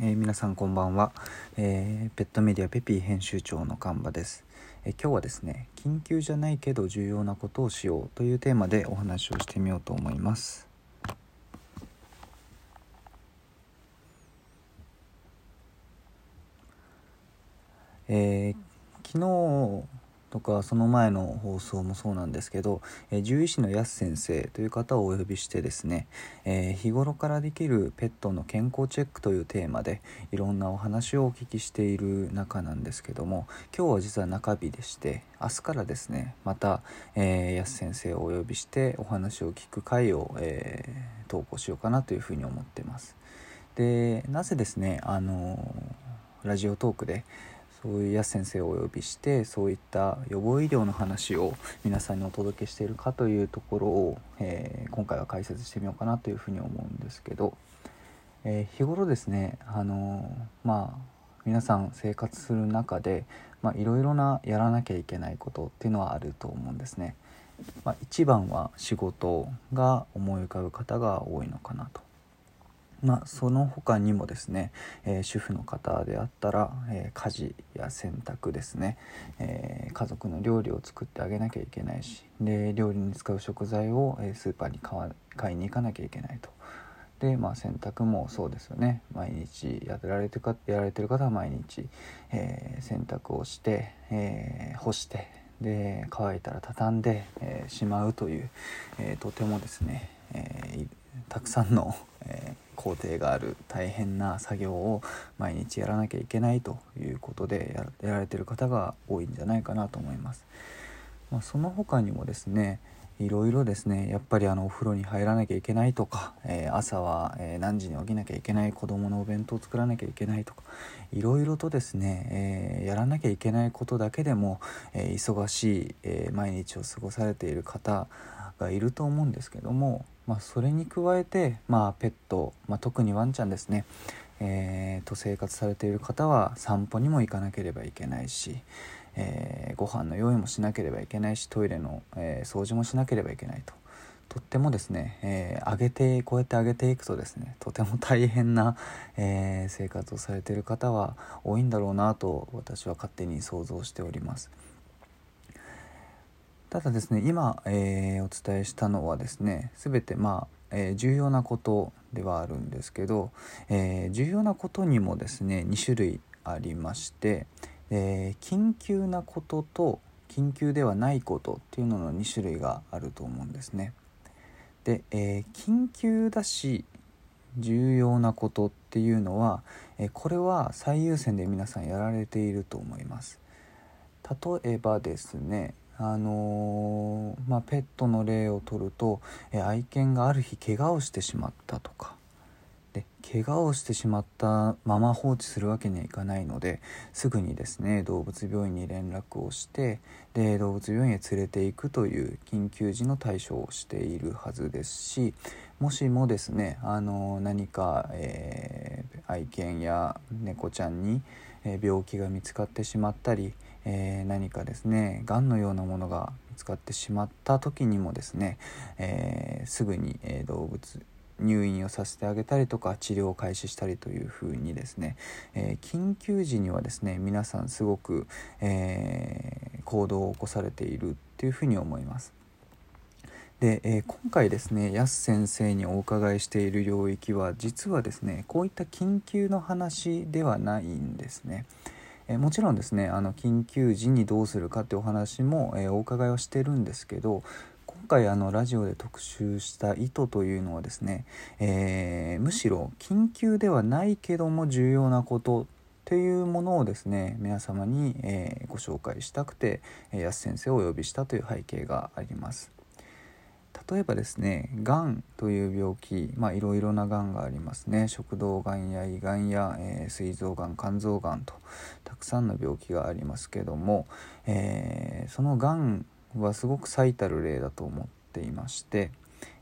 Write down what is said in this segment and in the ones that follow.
えー、皆さんこんばんは、えー、ペットメディアペピー編集長の神場です、えー、今日はですね緊急じゃないけど重要なことをしようというテーマでお話をしてみようと思います。え昨日とかその前の放送もそうなんですけど、え、獣医師の安先生という方をお呼びしてですね、えー、日頃からできるペットの健康チェックというテーマでいろんなお話をお聞きしている中なんですけども今日は実は中日でして明日からですねまた、えー、安先生をお呼びしてお話を聞く回を、え投稿しようかなというふうに思ってます。でなぜですねあのラジオトークでそういう安先生をお呼びしてそういった予防医療の話を皆さんにお届けしているかというところを、えー、今回は解説してみようかなというふうに思うんですけど、えー、日頃ですねあのまあ皆さん生活する中でいろいろなやらなきゃいけないことっていうのはあると思うんですね。まあ、一番は仕事が思い浮かぶ方が多いのかなとまあ、その他にもですね、えー、主婦の方であったら、えー、家事や洗濯ですね、えー、家族の料理を作ってあげなきゃいけないしで料理に使う食材を、えスーパーに買いに行かなきゃいけないと。で、まあ、洗濯もそうですよね毎日やられてかやられてる方は毎日、え洗濯をして、え干してで乾いたら畳んで、えしまうという、えとてもですね、えたくさんの、え工程がある大変な作業を毎日やらなきゃいけないということでやられてる方が多いんじゃないかなと思います。まあ、その他にもですねいろいろですねやっぱりあのお風呂に入らなきゃいけないとか、えー、朝は、え何時に起きなきゃいけない子どものお弁当を作らなきゃいけないとかいろいろとですね、えー、やらなきゃいけないことだけでも、えー、忙しい、え毎日を過ごされている方がいると思うんですけどもまあ、それに加えて、まあ、ペット、まあ、特にワンちゃんですね、えー、と生活されている方は散歩にも行かなければいけないし、えー、ご飯の用意もしなければいけないしトイレの、えー、掃除もしなければいけないと。とってもですね、えー、上げてこうやって上げていくとですねとても大変な、えー、生活をされている方は多いんだろうなと私は勝手に想像しております。ただですね今、えー、お伝えしたのはですね全てまあ、えー、重要なことではあるんですけど、えー、重要なことにもですね2種類ありまして、え緊急なことと緊急ではないことっていうのの2種類があると思うんですね。で、え緊急だし重要なことっていうのは、えこれは最優先で皆さんやられていると思います。例えばですねあのー、まあ、ペットの例をとると、え愛犬がある日怪我をしてしまったとか。で怪我をしてしまったまま放置するわけにはいかないのですぐにですね動物病院に連絡をしてで動物病院へ連れていくという緊急時の対処をしているはずですしもしもですねあの何か、えー、愛犬や猫ちゃんに、病気が見つかってしまったりえー、何かですねがんのようなものが見つかってしまった時にもですね、えー、すぐに、え動物入院をさせてあげたりとか治療を開始したりというふうにですね、えー、緊急時にはですね皆さんすごく、えー、行動を起こされているっていうふうに思います。で、えー、今回ですね安先生にお伺いしている領域は実はですねこういった緊急の話ではないんですね。えもちろんですねあの緊急時にどうするかってお話も、えお伺いはしてるんですけど今回あのラジオで特集した意図というのはですね、えー、むしろ緊急ではないけども重要なことっていうものをですね皆様に、え、ご紹介したくて、安先生をお呼びしたという背景があります。例えばですねがんという病気まあいろいろながんがありますね。食道がんや胃がんや、えー、膵臓がん肝臓がんとたくさんの病気がありますけども、えー、そのがんはすごく最たる例だと思っていまして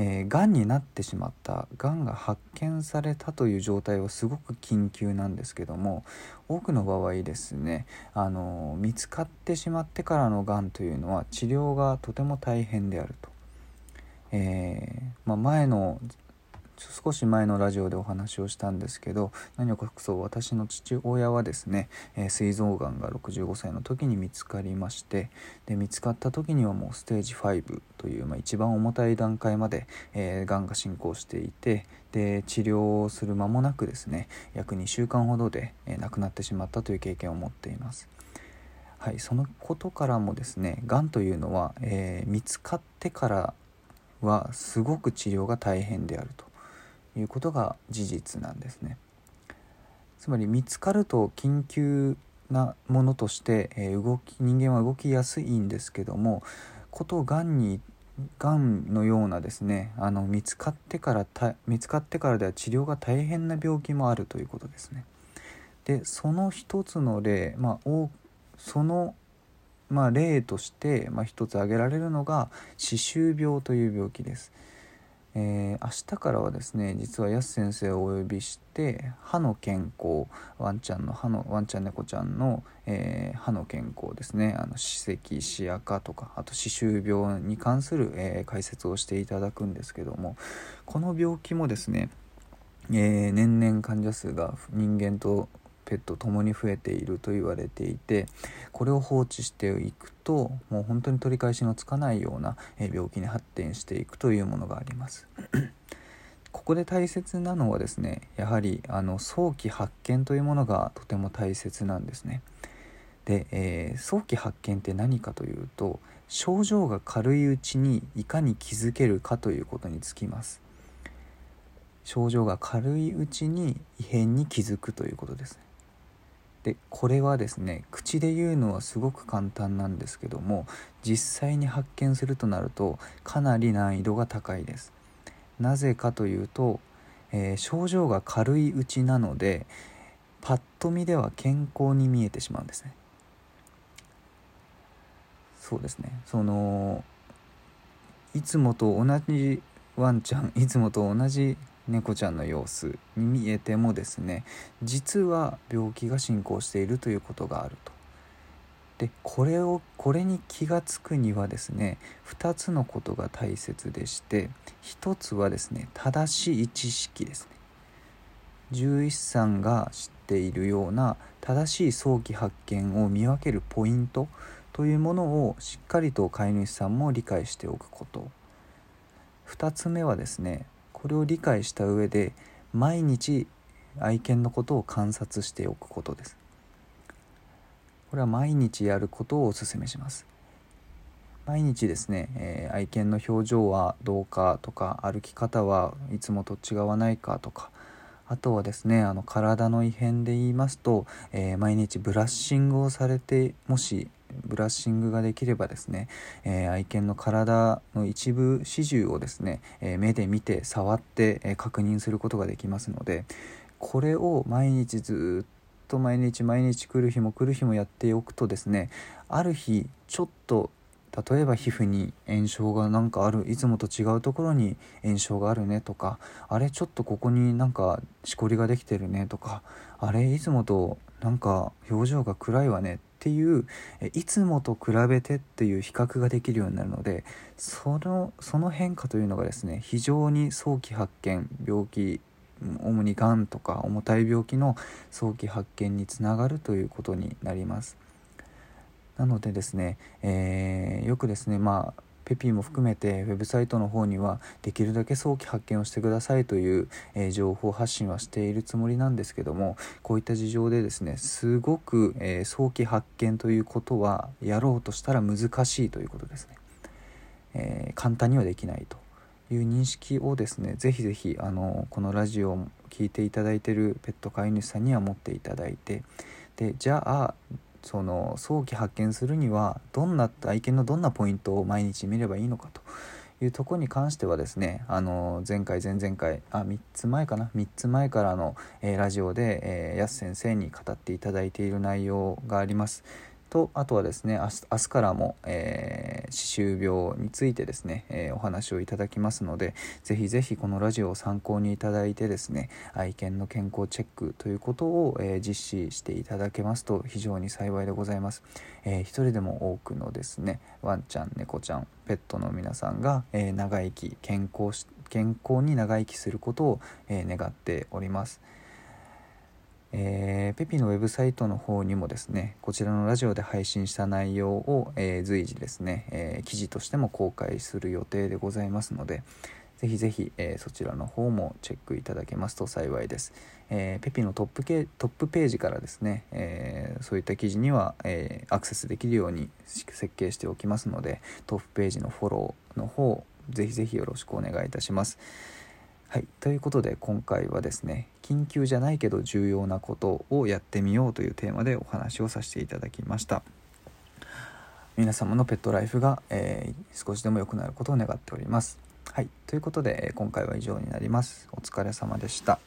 えー、がんになってしまったがんが発見されたという状態はすごく緊急なんですけども多くの場合ですねあの見つかってしまってからのがんというのは治療がとても大変であると。えー、まあ、前の少し前のラジオでお話をしたんですけど何を隠そう私の父親はですね、えー、膵臓がんが65歳の時に見つかりましてで見つかった時にはもうステージ5という、まあ、一番重たい段階まで、えー、がんが進行していてで治療をする間もなくですね約2週間ほどで、えー、亡くなってしまったという経験を持っています。はい、そのことからもですねがんというのは、えー、見つかってからはすごく治療が大変であるということが事実なんですね。つまり見つかると緊急なものとして、え、動き人間は動きやすいんですけどもことがんにがんのようなですねあの見つかってから見つかってからでは治療が大変な病気もあるということですね。でその一つの例、まあ、その、まあ、例として、まあ、一つ挙げられるのが歯周病という病気です。えー、明日からはですね実はやす先生をお呼びして歯の健康ワンちゃんの歯のワンちゃん猫ちゃんの、えー、歯の健康ですねあの歯石歯垢とかあと歯周病に関する、えー、解説をしていただくんですけどもこの病気もですね、え年々患者数が人間とペットともに増えていると言われていてこれを放置していくともう本当に取り返しのつかないような病気に発展していくというものがあります。ここで大切なのはですねやはりあの早期発見というものがとても大切なんですね。で、えー、早期発見って何かというと症状が軽いうちにいかに気づけるかということにつきます。症状が軽いうちに異変に気づくということですね。でこれはですね口で言うのはすごく簡単なんですけども実際に発見するとなるとかなり難易度が高いです。なぜかというと、えー、症状が軽いうちなのでパッと見では健康に見えてしまうんですね。そうですね。そのいつもと同じワンちゃんいつもと同じ猫ちゃんの様子に見えてもですね実は病気が進行しているということがあると。でこれをこれに気が付くにはですね2つのことが大切でして1つはですね正しい知識ですね獣医師さんが知っているような正しい早期発見を見分けるポイントというものをしっかりと飼い主さんも理解しておくこと2つ目はですねこれを理解した上で毎日愛犬のことを観察しておくことです。これは毎日やることをお勧めします。毎日ですね、えー、愛犬の表情はどうかとか歩き方はいつもと違わないかとかあとはですねあの体の異変で言いますと、えー、毎日ブラッシングをされてもしブラッシングができればですね、えー、愛犬の体の一部始終をですね、えー、目で見て触って、え、確認することができますのでこれを毎日ずっと毎日毎日来る日も来る日もやっておくとですねある日ちょっと例えば皮膚に炎症がなんかあるいつもと違うところに炎症があるねとかあれちょっとここになんかしこりができてるねとかあれいつもとなんか表情が暗いわねっていういつもと比べてっていう比較ができるようになるのでそのその変化というのがですね非常に早期発見病気主にがんとか重たい病気の早期発見につながるということになります。なのでですね、えー、よくですねまあペピーも含めてウェブサイトの方にはできるだけ早期発見をしてくださいという、えー、情報発信はしているつもりなんですけどもこういった事情でですねすごく、えー、早期発見ということはやろうとしたら難しいということですね、えー、簡単にはできないという認識をですねぜひぜひあのこのラジオを聴いていただいているペット飼い主さんには持っていただいてでじゃあその早期発見するにはどんな愛犬のどんなポイントを毎日見ればいいのかというとこに関してはですねあの前回前々回あ3つ前かな？3つ前からの、えー、ラジオで、えー、安先生に語っていただいている内容があります。とあとはですね明日明日からも、えー、歯周病についてですね、えー、お話をいただきますのでぜひぜひこのラジオを参考にいただいてですね愛犬の健康チェックということを、えー、実施していただけますと非常に幸いでございます、えー、一人でも多くのですねワンちゃん猫ちゃんペットの皆さんが、え長生き健康健康に長生きすることを、え、願っております。えー、ペピのウェブサイトの方にもですねこちらのラジオで配信した内容を、えー、随時ですね、えー、記事としても公開する予定でございますのでぜひぜひ、えそちらの方もチェックいただけますと幸いです、えペピのトップ系トップページからですね、えそういった記事には、えアクセスできるように設計しておきますのでトップページのフォローの方ぜひぜひよろしくお願いいたします。はい、ということで今回はですね緊急じゃないけど重要なことをやってみようというテーマでお話をさせていただきました。皆様のペットライフが、えー、少しでも良くなることを願っております。はい。ということで今回は以上になります。お疲れ様でした。